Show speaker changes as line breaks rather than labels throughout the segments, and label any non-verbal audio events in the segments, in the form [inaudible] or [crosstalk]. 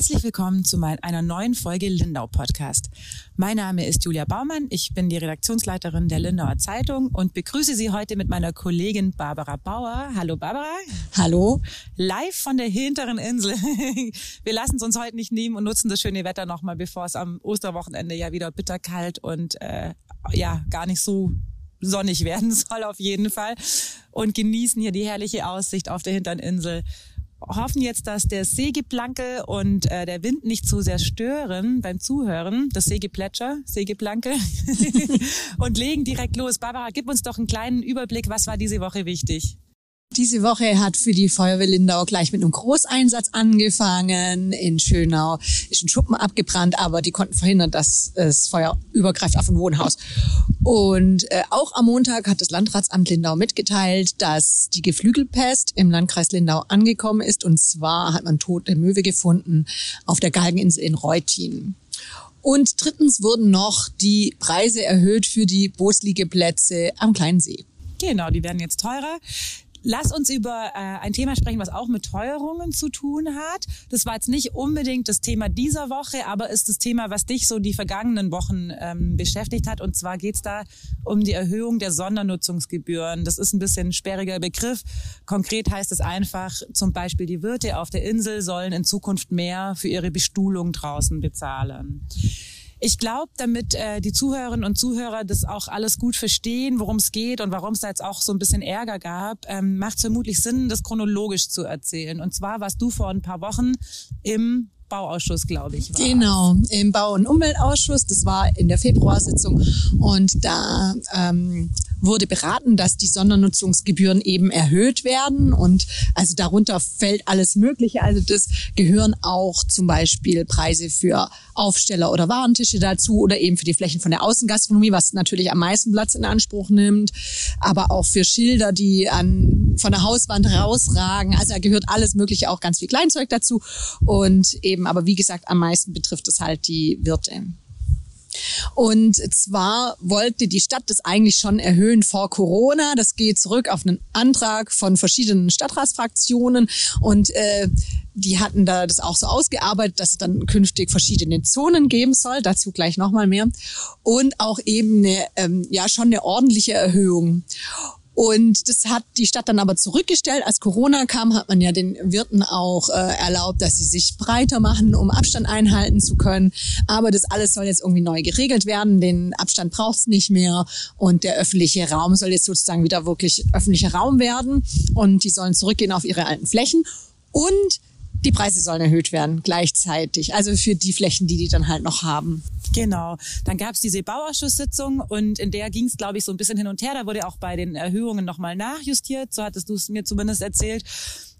Herzlich willkommen zu einer neuen Folge Lindau Podcast. Mein Name ist Julia Baumann, ich bin die Redaktionsleiterin der Lindauer Zeitung und begrüße Sie heute mit meiner Kollegin Barbara Bauer. Hallo Barbara.
Hallo.
Live von der hinteren Insel. [laughs] Wir lassen es uns heute nicht nehmen und nutzen das schöne Wetter nochmal, bevor es am Osterwochenende ja wieder bitterkalt und äh, ja gar nicht so sonnig [laughs] werden soll auf jeden Fall und genießen hier die herrliche Aussicht auf der hinteren Insel hoffen jetzt, dass der Sägeplanke und äh, der Wind nicht zu sehr stören beim Zuhören, das Sägeplätscher, Sägeplanke, [laughs] und legen direkt los. Barbara, gib uns doch einen kleinen Überblick, was war diese Woche wichtig?
Diese Woche hat für die Feuerwehr Lindau gleich mit einem Großeinsatz angefangen. In Schönau ist ein Schuppen abgebrannt, aber die konnten verhindern, dass das Feuer übergreift auf ein Wohnhaus. Und äh, auch am Montag hat das Landratsamt Lindau mitgeteilt, dass die Geflügelpest im Landkreis Lindau angekommen ist. Und zwar hat man tote Möwe gefunden auf der Galgeninsel in Reutin. Und drittens wurden noch die Preise erhöht für die Bootsliegeplätze am Kleinen See.
Genau, die werden jetzt teurer. Lass uns über äh, ein Thema sprechen, was auch mit Teuerungen zu tun hat. Das war jetzt nicht unbedingt das Thema dieser Woche, aber ist das Thema, was dich so die vergangenen Wochen ähm, beschäftigt hat. Und zwar geht's da um die Erhöhung der Sondernutzungsgebühren. Das ist ein bisschen ein sperriger Begriff. Konkret heißt es einfach, zum Beispiel die Wirte auf der Insel sollen in Zukunft mehr für ihre Bestuhlung draußen bezahlen. Ich glaube, damit äh, die Zuhörerinnen und Zuhörer das auch alles gut verstehen, worum es geht und warum es da jetzt auch so ein bisschen Ärger gab, ähm, macht es vermutlich Sinn, das chronologisch zu erzählen. Und zwar warst du vor ein paar Wochen im Bauausschuss, glaube ich.
War. Genau, im Bau- und Umweltausschuss. Das war in der Februarsitzung. Und da ähm, wurde beraten, dass die Sondernutzungsgebühren eben erhöht werden. Und also darunter fällt alles Mögliche. Also das gehören auch zum Beispiel Preise für Aufsteller oder Warentische dazu oder eben für die Flächen von der Außengastronomie, was natürlich am meisten Platz in Anspruch nimmt. Aber auch für Schilder, die an, von der Hauswand rausragen. Also da gehört alles Mögliche, auch ganz viel Kleinzeug dazu. Und eben, aber wie gesagt, am meisten betrifft es halt die Wirte. Und zwar wollte die Stadt das eigentlich schon erhöhen vor Corona. Das geht zurück auf einen Antrag von verschiedenen Stadtratsfraktionen und äh, die hatten da das auch so ausgearbeitet, dass es dann künftig verschiedene Zonen geben soll. Dazu gleich nochmal mehr. Und auch eben eine, ähm, ja, schon eine ordentliche Erhöhung. Und das hat die Stadt dann aber zurückgestellt. Als Corona kam, hat man ja den Wirten auch äh, erlaubt, dass sie sich breiter machen, um Abstand einhalten zu können. Aber das alles soll jetzt irgendwie neu geregelt werden. Den Abstand braucht es nicht mehr. Und der öffentliche Raum soll jetzt sozusagen wieder wirklich öffentlicher Raum werden. Und die sollen zurückgehen auf ihre alten Flächen. Und die Preise sollen erhöht werden gleichzeitig. Also für die Flächen, die die dann halt noch haben.
Genau. Dann gab es diese Bauausschusssitzung und in der ging es, glaube ich, so ein bisschen hin und her. Da wurde auch bei den Erhöhungen nochmal nachjustiert. So hattest du es mir zumindest erzählt.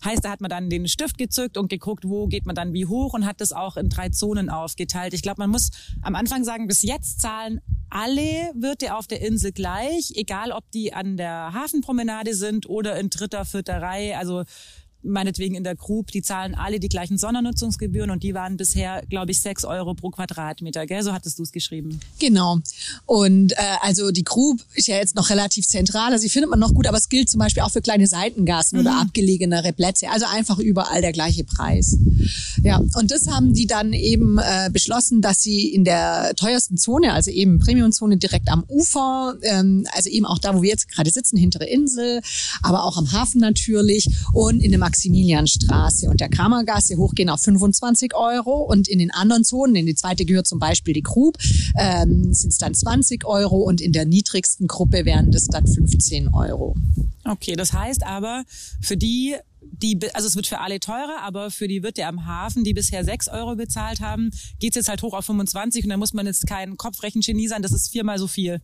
Heißt, da hat man dann den Stift gezückt und geguckt, wo geht man dann wie hoch und hat das auch in drei Zonen aufgeteilt. Ich glaube, man muss am Anfang sagen, bis jetzt zahlen alle Wirte auf der Insel gleich, egal ob die an der Hafenpromenade sind oder in dritter, vierter Reihe. Also meinetwegen in der Group, die zahlen alle die gleichen Sondernutzungsgebühren und die waren bisher, glaube ich, sechs Euro pro Quadratmeter. Gell? So hattest du es geschrieben.
Genau. Und äh, also die Group ist ja jetzt noch relativ zentral. Also die findet man noch gut, aber es gilt zum Beispiel auch für kleine Seitengassen mhm. oder abgelegenere Plätze. Also einfach überall der gleiche Preis. Ja, und das haben die dann eben äh, beschlossen, dass sie in der teuersten Zone, also eben Premiumzone direkt am Ufer, ähm, also eben auch da, wo wir jetzt gerade sitzen, hintere Insel, aber auch am Hafen natürlich und in dem Maximilianstraße und der Kramergasse hochgehen auf 25 Euro und in den anderen Zonen, in die zweite gehört zum Beispiel die Grub, ähm, sind es dann 20 Euro und in der niedrigsten Gruppe wären das dann 15 Euro.
Okay, das heißt aber für die die, also es wird für alle teurer, aber für die Wirte am Hafen, die bisher 6 Euro bezahlt haben, geht's jetzt halt hoch auf 25 und da muss man jetzt kein Kopfrechengenie sein, das ist viermal so viel.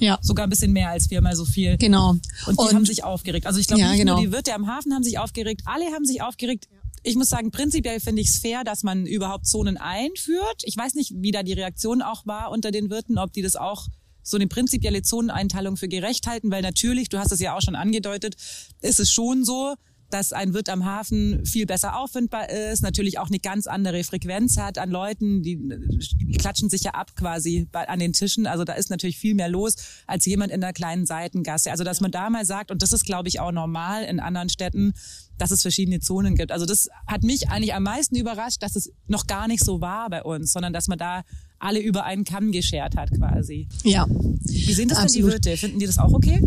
Ja. Sogar ein bisschen mehr als viermal so viel.
Genau. Und
die und, haben sich aufgeregt. Also ich glaube, ja, nicht genau. nur die Wirte am Hafen haben sich aufgeregt, alle haben sich aufgeregt. Ich muss sagen, prinzipiell finde ich es fair, dass man überhaupt Zonen einführt. Ich weiß nicht, wie da die Reaktion auch war unter den Wirten, ob die das auch so eine prinzipielle Zoneneinteilung für gerecht halten, weil natürlich, du hast es ja auch schon angedeutet, ist es schon so, dass ein Wirt am Hafen viel besser auffindbar ist, natürlich auch eine ganz andere Frequenz hat an Leuten, die, die klatschen sich ja ab quasi bei, an den Tischen. Also da ist natürlich viel mehr los als jemand in der kleinen Seitengasse. Also dass man da mal sagt, und das ist glaube ich auch normal in anderen Städten, dass es verschiedene Zonen gibt. Also das hat mich eigentlich am meisten überrascht, dass es noch gar nicht so war bei uns, sondern dass man da alle über einen Kamm geschert hat quasi.
Ja.
Wie sind das Absolut. denn die Wirte? Finden die das auch okay?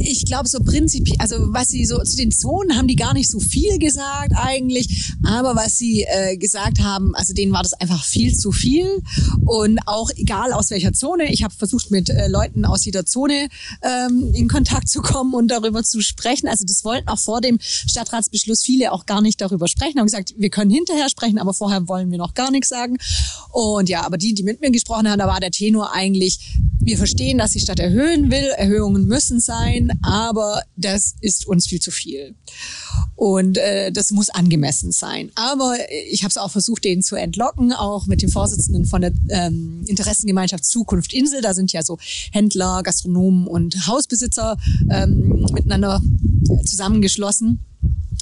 Ich glaube so prinzipiell, also was sie so zu den Zonen haben die gar nicht so viel gesagt eigentlich, aber was sie äh, gesagt haben, also denen war das einfach viel zu viel und auch egal aus welcher Zone. Ich habe versucht mit äh, Leuten aus jeder Zone ähm, in Kontakt zu kommen und darüber zu sprechen. Also das wollten auch vor dem Stadtratsbeschluss viele auch gar nicht darüber sprechen. Haben gesagt, wir können hinterher sprechen, aber vorher wollen wir noch gar nichts sagen. Und ja, aber die, die mit mir gesprochen haben, da war der Tenor eigentlich, wir verstehen, dass die Stadt erhöhen will, Erhöhungen müssen sein, aber das ist uns viel zu viel. Und äh, das muss angemessen sein. Aber ich habe es auch versucht, denen zu entlocken, auch mit dem Vorsitzenden von der ähm, Interessengemeinschaft Zukunft Insel. Da sind ja so Händler, Gastronomen und Hausbesitzer ähm, miteinander zusammengeschlossen.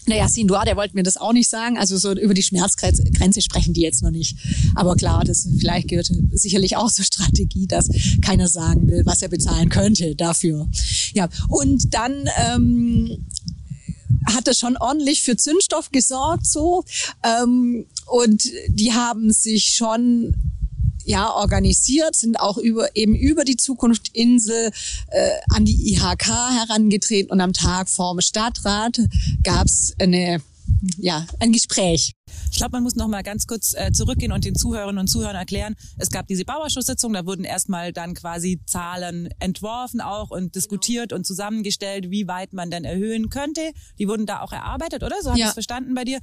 Naja, Sindua, der wollte mir das auch nicht sagen. Also so über die Schmerzgrenze sprechen die jetzt noch nicht. Aber klar, das vielleicht gehört sicherlich auch zur Strategie, dass keiner sagen will, was er bezahlen könnte dafür. Ja, und dann ähm, hat es schon ordentlich für Zündstoff gesorgt so. Ähm, und die haben sich schon ja organisiert, sind auch über eben über die Zukunftinsel äh, an die IHK herangetreten und am Tag vorm Stadtrat gab's eine ja, ein Gespräch.
Ich glaube, man muss noch mal ganz kurz äh, zurückgehen und den Zuhörerinnen und Zuhörern erklären, es gab diese Bauausschusssitzung, da wurden erstmal dann quasi Zahlen entworfen auch und diskutiert und zusammengestellt, wie weit man denn erhöhen könnte. Die wurden da auch erarbeitet, oder? So habe ja. ich es verstanden bei dir.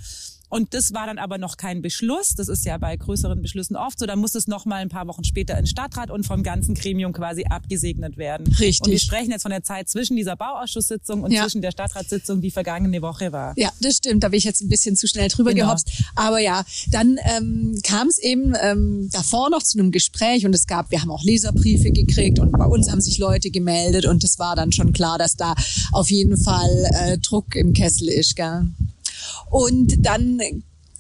Und das war dann aber noch kein Beschluss. Das ist ja bei größeren Beschlüssen oft so. Da muss es noch mal ein paar Wochen später in Stadtrat und vom ganzen Gremium quasi abgesegnet werden.
Richtig.
Und wir sprechen jetzt von der Zeit zwischen dieser Bauausschusssitzung und ja. zwischen der Stadtratssitzung, die vergangene Woche war.
Ja, das stimmt. Da bin ich jetzt ein bisschen zu schnell drüber genau. gehopst. Aber ja, dann ähm, kam es eben ähm, davor noch zu einem Gespräch und es gab, wir haben auch Leserbriefe gekriegt und bei uns haben sich Leute gemeldet und es war dann schon klar, dass da auf jeden Fall äh, Druck im Kessel ist. Gell? Und dann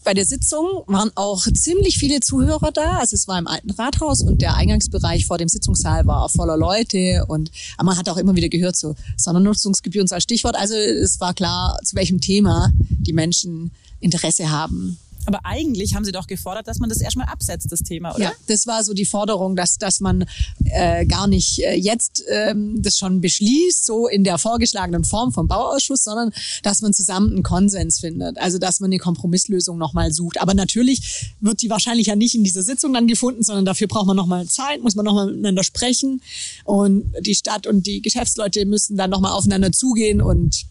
bei der Sitzung waren auch ziemlich viele Zuhörer da. Also es war im alten Rathaus und der Eingangsbereich vor dem Sitzungssaal war voller Leute und man hat auch immer wieder gehört so Sondernutzungsgebühren als Stichwort. Also es war klar, zu welchem Thema die Menschen Interesse haben.
Aber eigentlich haben Sie doch gefordert, dass man das erstmal absetzt, das Thema, oder?
Ja, das war so die Forderung, dass, dass man äh, gar nicht äh, jetzt ähm, das schon beschließt, so in der vorgeschlagenen Form vom Bauausschuss, sondern dass man zusammen einen Konsens findet. Also dass man eine Kompromisslösung nochmal sucht. Aber natürlich wird die wahrscheinlich ja nicht in dieser Sitzung dann gefunden, sondern dafür braucht man nochmal Zeit, muss man nochmal miteinander sprechen. Und die Stadt und die Geschäftsleute müssen dann nochmal aufeinander zugehen und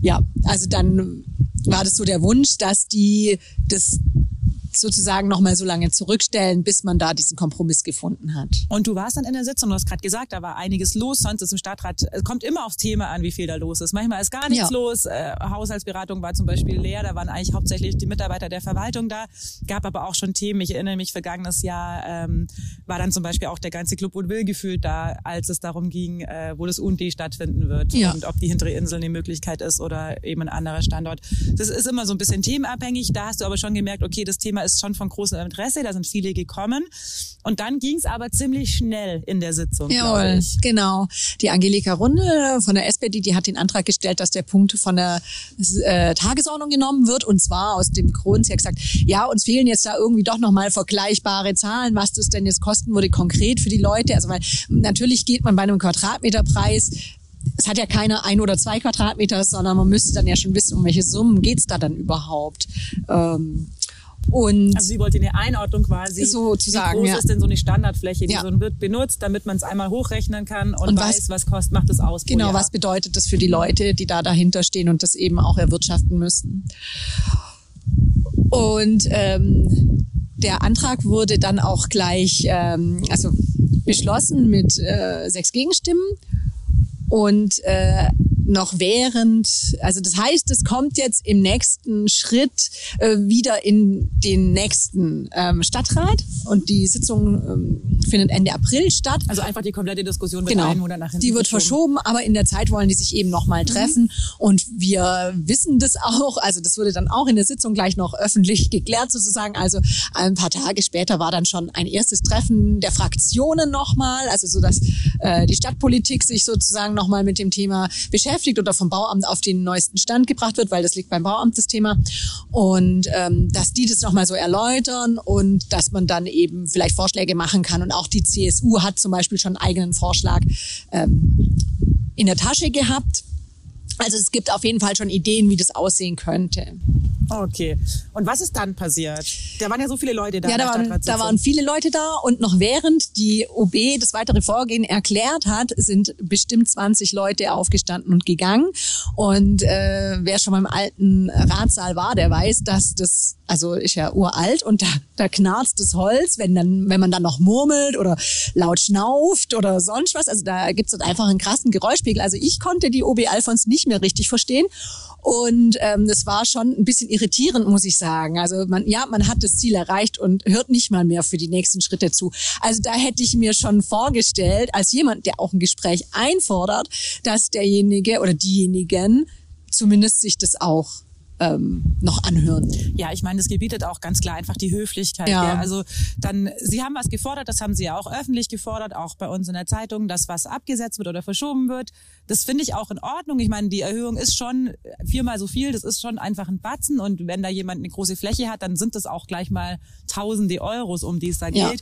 ja, also dann war das so der Wunsch, dass die das sozusagen noch mal so lange zurückstellen, bis man da diesen Kompromiss gefunden hat.
Und du warst dann in der Sitzung, du hast gerade gesagt, da war einiges los, sonst ist im Stadtrat, es kommt immer aufs Thema an, wie viel da los ist. Manchmal ist gar nichts ja. los, äh, Haushaltsberatung war zum Beispiel leer, da waren eigentlich hauptsächlich die Mitarbeiter der Verwaltung da, gab aber auch schon Themen, ich erinnere mich, vergangenes Jahr ähm, war dann zum Beispiel auch der ganze Club und Will gefühlt da, als es darum ging, äh, wo das UND stattfinden wird ja. und ob die hintere Insel eine Möglichkeit ist oder eben ein anderer Standort. Das ist immer so ein bisschen themenabhängig, da hast du aber schon gemerkt, okay, das Thema ist schon von großem Interesse, da sind viele gekommen. Und dann ging es aber ziemlich schnell in der Sitzung.
Jawohl, genau. Die Angelika Runde von der SPD, die hat den Antrag gestellt, dass der Punkt von der äh, Tagesordnung genommen wird. Und zwar aus dem Grund, sie hat gesagt, ja, uns fehlen jetzt da irgendwie doch nochmal vergleichbare Zahlen, was das denn jetzt kosten würde konkret für die Leute. Also weil natürlich geht man bei einem Quadratmeterpreis es hat ja keine ein oder zwei Quadratmeter, sondern man müsste dann ja schon wissen, um welche Summen geht's da dann überhaupt. Ähm,
und also sie wollte eine Einordnung quasi.
Sozusagen,
Wie groß
ja.
ist denn so eine Standardfläche, die ja. so ein Wirt benutzt, damit man es einmal hochrechnen kann und, und weiß, was, was kostet, macht es aus.
Genau, was bedeutet das für die Leute, die da dahinter stehen und das eben auch erwirtschaften müssen. Und ähm, der Antrag wurde dann auch gleich ähm, also beschlossen mit äh, sechs Gegenstimmen. Und äh, noch während, also das heißt, es kommt jetzt im nächsten Schritt äh, wieder in den nächsten ähm, Stadtrat und die Sitzung ähm, findet Ende April statt.
Also einfach die komplette Diskussion wird
Genau.
einen Monat nach hinten
Die wird verschoben, aber in der Zeit wollen die sich eben nochmal treffen. Und wir wissen das auch. Also das wurde dann auch in der Sitzung gleich noch öffentlich geklärt sozusagen. Also ein paar Tage später war dann schon ein erstes Treffen der Fraktionen nochmal. Also so, dass äh, die Stadtpolitik sich sozusagen nochmal mit dem Thema beschäftigt oder vom Bauamt auf den neuesten Stand gebracht wird, weil das liegt beim Bauamt das Thema. Und ähm, dass die das nochmal so erläutern und dass man dann eben vielleicht Vorschläge machen kann. Und auch die CSU hat zum Beispiel schon einen eigenen Vorschlag ähm, in der Tasche gehabt. Also es gibt auf jeden Fall schon Ideen, wie das aussehen könnte.
Okay. Und was ist dann passiert? Da waren ja so viele Leute da.
Ja, da waren, da waren viele Leute da und noch während die OB das weitere Vorgehen erklärt hat, sind bestimmt 20 Leute aufgestanden und gegangen. Und äh, wer schon mal im alten Ratssaal war, der weiß, dass das, also ist ja uralt und da, da knarzt das Holz, wenn dann, wenn man dann noch murmelt oder laut schnauft oder sonst was. Also da gibt's dann einfach einen krassen Geräuschpegel. Also ich konnte die OB Alfons nicht mehr richtig verstehen. Und ähm, das war schon ein bisschen irritierend, muss ich sagen. Also man, ja, man hat das Ziel erreicht und hört nicht mal mehr für die nächsten Schritte zu. Also da hätte ich mir schon vorgestellt, als jemand, der auch ein Gespräch einfordert, dass derjenige oder diejenigen zumindest sich das auch ähm, noch anhören.
Ja, ich meine, das gebietet auch ganz klar einfach die Höflichkeit.
Ja.
Ja. Also dann, Sie haben was gefordert, das haben Sie ja auch öffentlich gefordert, auch bei uns in der Zeitung, dass was abgesetzt wird oder verschoben wird. Das finde ich auch in Ordnung. Ich meine, die Erhöhung ist schon viermal so viel, das ist schon einfach ein Batzen und wenn da jemand eine große Fläche hat, dann sind das auch gleich mal tausende Euros, um die es da
Ja.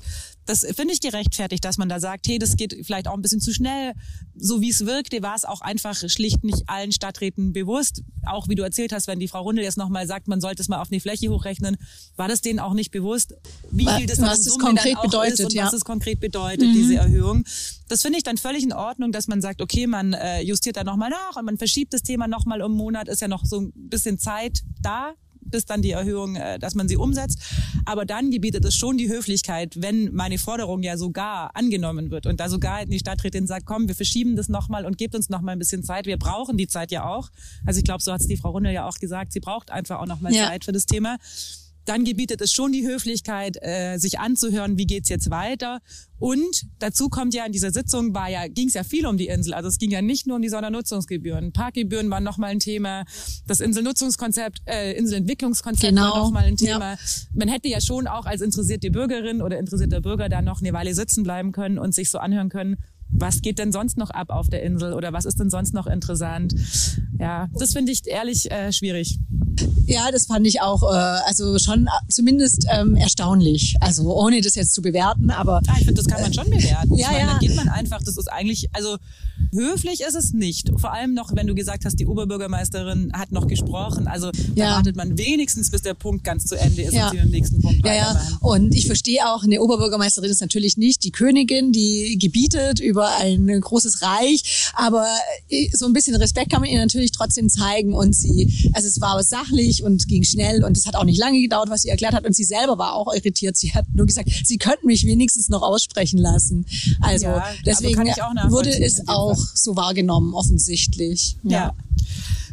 Das finde ich gerechtfertigt, dass man da sagt, hey, das geht vielleicht auch ein bisschen zu schnell. So wie es wirkte, war es auch einfach schlicht nicht allen Stadträten bewusst. Auch wie du erzählt hast, wenn die Frau Rundel jetzt nochmal sagt, man sollte es mal auf eine Fläche hochrechnen, war das denen auch nicht bewusst, wie viel das
was es konkret bedeutet,
und
ja. Mhm.
was es konkret bedeutet, diese Erhöhung. Das finde ich dann völlig in Ordnung, dass man sagt, okay, man äh, justiert da nochmal nach und man verschiebt das Thema nochmal um einen Monat, ist ja noch so ein bisschen Zeit da bis dann die Erhöhung, äh, dass man sie umsetzt. Aber dann gebietet es schon die Höflichkeit, wenn meine Forderung ja sogar angenommen wird und da sogar die Stadträtin sagt, komm, wir verschieben das nochmal und gebt uns nochmal ein bisschen Zeit. Wir brauchen die Zeit ja auch. Also ich glaube, so hat es die Frau Rundel ja auch gesagt, sie braucht einfach auch nochmal
Ja.
Zeit für das Thema dann gebietet es schon die Höflichkeit, äh, sich anzuhören, wie geht's jetzt weiter. Und dazu kommt ja in dieser Sitzung war ja ging es ja viel um die Insel. Also es ging ja nicht nur um die Sondernutzungsgebühren. Parkgebühren waren nochmal ein Thema. Das Inselnutzungskonzept, äh, Inselentwicklungskonzept
Genau.
war nochmal ein
Ja.
Thema. Man hätte ja schon auch als interessierte Bürgerin oder interessierter Bürger da noch eine Weile sitzen bleiben können und sich so anhören können. Was geht denn sonst noch ab auf der Insel oder was ist denn sonst noch interessant? Ja, das finde ich ehrlich äh, schwierig.
Ja, das fand ich auch, äh, also schon äh, zumindest ähm, erstaunlich. Also ohne das jetzt zu bewerten, aber
Ah, ich finde, das kann man schon bewerten.
Ja,
ich meine,
ja.
dann geht man einfach, das ist eigentlich, also höflich ist es nicht. Vor allem noch, wenn du gesagt hast, die Oberbürgermeisterin hat noch gesprochen. Also da
Ja.
wartet man wenigstens, bis der Punkt ganz zu Ende ist
Ja.
und sie den nächsten Punkt
Ja, ja. Und ich verstehe auch, eine Oberbürgermeisterin ist natürlich nicht die Königin, die gebietet über ein großes Reich. Aber äh, so ein bisschen Respekt kann man ihr natürlich trotzdem zeigen. Und sie, also es war sachlich und ging schnell und es hat auch nicht lange gedauert, was sie erklärt hat. Und sie selber war auch irritiert. Sie hat nur gesagt, sie könnten mich wenigstens noch aussprechen lassen. Also
Ja, aber
deswegen wurde es auch
Fall.
so wahrgenommen, offensichtlich.
Ja.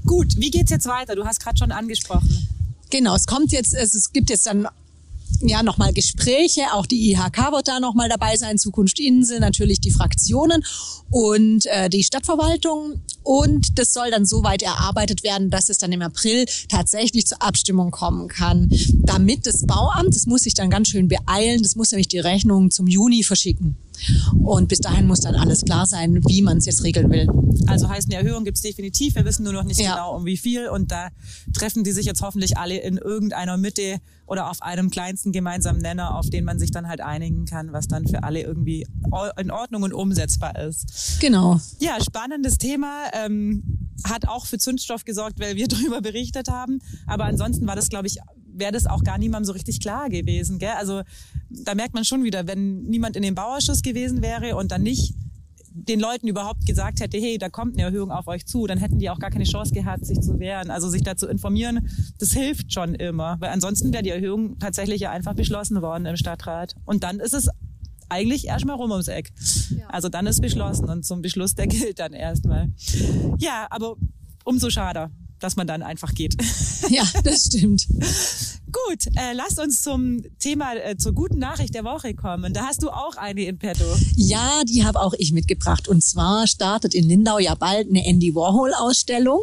Gut, wie geht's jetzt weiter? Du hast gerade schon angesprochen.
Genau, es kommt jetzt, es, es gibt jetzt dann ja nochmal Gespräche, auch die IHK wird da nochmal dabei sein, Zukunft Insel, natürlich die Fraktionen und äh, die Stadtverwaltung. Und das soll dann so weit erarbeitet werden, dass es dann im April tatsächlich zur Abstimmung kommen kann, damit das Bauamt, das muss sich dann ganz schön beeilen, das muss nämlich die Rechnung zum Juni verschicken und bis dahin muss dann alles klar sein, wie man es jetzt regeln will.
Also heißt, eine Erhöhung gibt's definitiv. Wir wissen nur noch nicht
Ja.
genau, um wie viel. Und da treffen die sich jetzt hoffentlich alle in irgendeiner Mitte oder auf einem kleinsten gemeinsamen Nenner, auf den man sich dann halt einigen kann, was dann für alle irgendwie in Ordnung und umsetzbar ist.
Genau.
Ja, spannendes Thema. Ähm, hat auch für Zündstoff gesorgt, weil wir [laughs] darüber berichtet haben. Aber ansonsten war das, glaube ich, wäre das auch gar niemandem so richtig klar gewesen. Gell? Also da merkt man schon wieder, wenn niemand in dem Bauausschuss gewesen wäre und dann nicht den Leuten überhaupt gesagt hätte, hey, da kommt eine Erhöhung auf euch zu, dann hätten die auch gar keine Chance gehabt, sich zu wehren. Also sich da zu informieren, das hilft schon immer. Weil ansonsten wäre die Erhöhung tatsächlich ja einfach beschlossen worden im Stadtrat. Und dann ist es eigentlich erstmal rum ums Eck. Ja. Also dann ist beschlossen und zum Beschluss, der gilt dann erstmal. Ja, aber umso schade, dass man dann einfach geht.
Ja, das stimmt.
Gut, äh, lasst uns zum Thema, äh, zur guten Nachricht der Woche kommen. Da hast du auch eine in petto.
Ja, die habe auch ich mitgebracht. Und zwar startet in Lindau ja bald eine Andy Warhol-Ausstellung.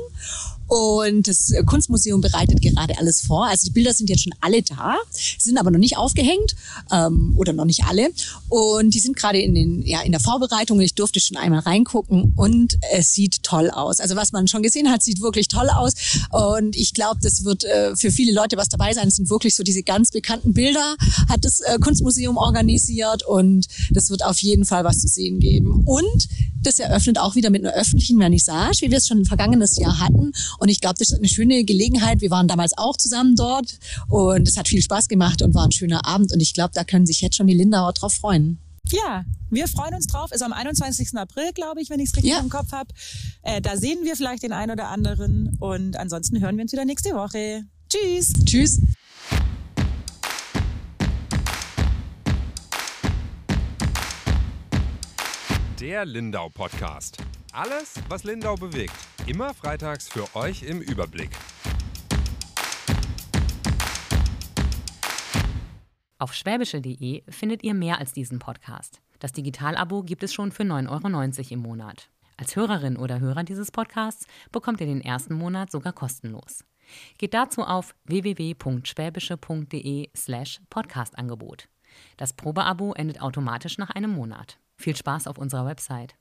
Und das Kunstmuseum bereitet gerade alles vor. Also die Bilder sind jetzt schon alle da, sind aber noch nicht aufgehängt ähm, oder noch nicht alle. Und die sind gerade in, den, ja, in der Vorbereitung. Ich durfte schon einmal reingucken und es sieht toll aus. Also was man schon gesehen hat, sieht wirklich toll aus. Und ich glaube, das wird äh, für viele Leute was dabei sein. Es sind wirklich so diese ganz bekannten Bilder, hat das äh, Kunstmuseum organisiert und das wird auf jeden Fall was zu sehen geben. Und das eröffnet auch wieder mit einer öffentlichen Vernissage, wie wir es schon vergangenes Jahr hatten. Und ich glaube, das ist eine schöne Gelegenheit. Wir waren damals auch zusammen dort und es hat viel Spaß gemacht und war ein schöner Abend. Und ich glaube, da können sich jetzt schon die Lindauer drauf freuen.
Ja, wir freuen uns drauf. Ist am 21. April, glaube ich, wenn ich es richtig ja. im Kopf habe. Äh, da sehen wir vielleicht den einen oder anderen. Und ansonsten hören wir uns wieder nächste Woche. Tschüss.
Tschüss.
Der Lindau Podcast. Alles, was Lindau bewegt. Immer freitags für euch im Überblick.
Auf schwäbische.de findet ihr mehr als diesen Podcast. Das Digitalabo gibt es schon für 9,90 Euro im Monat. Als Hörerin oder Hörer dieses Podcasts bekommt ihr den ersten Monat sogar kostenlos. Geht dazu auf www.schwäbische.de slash Podcastangebot. Das Probeabo endet automatisch nach einem Monat. Viel Spaß auf unserer Website.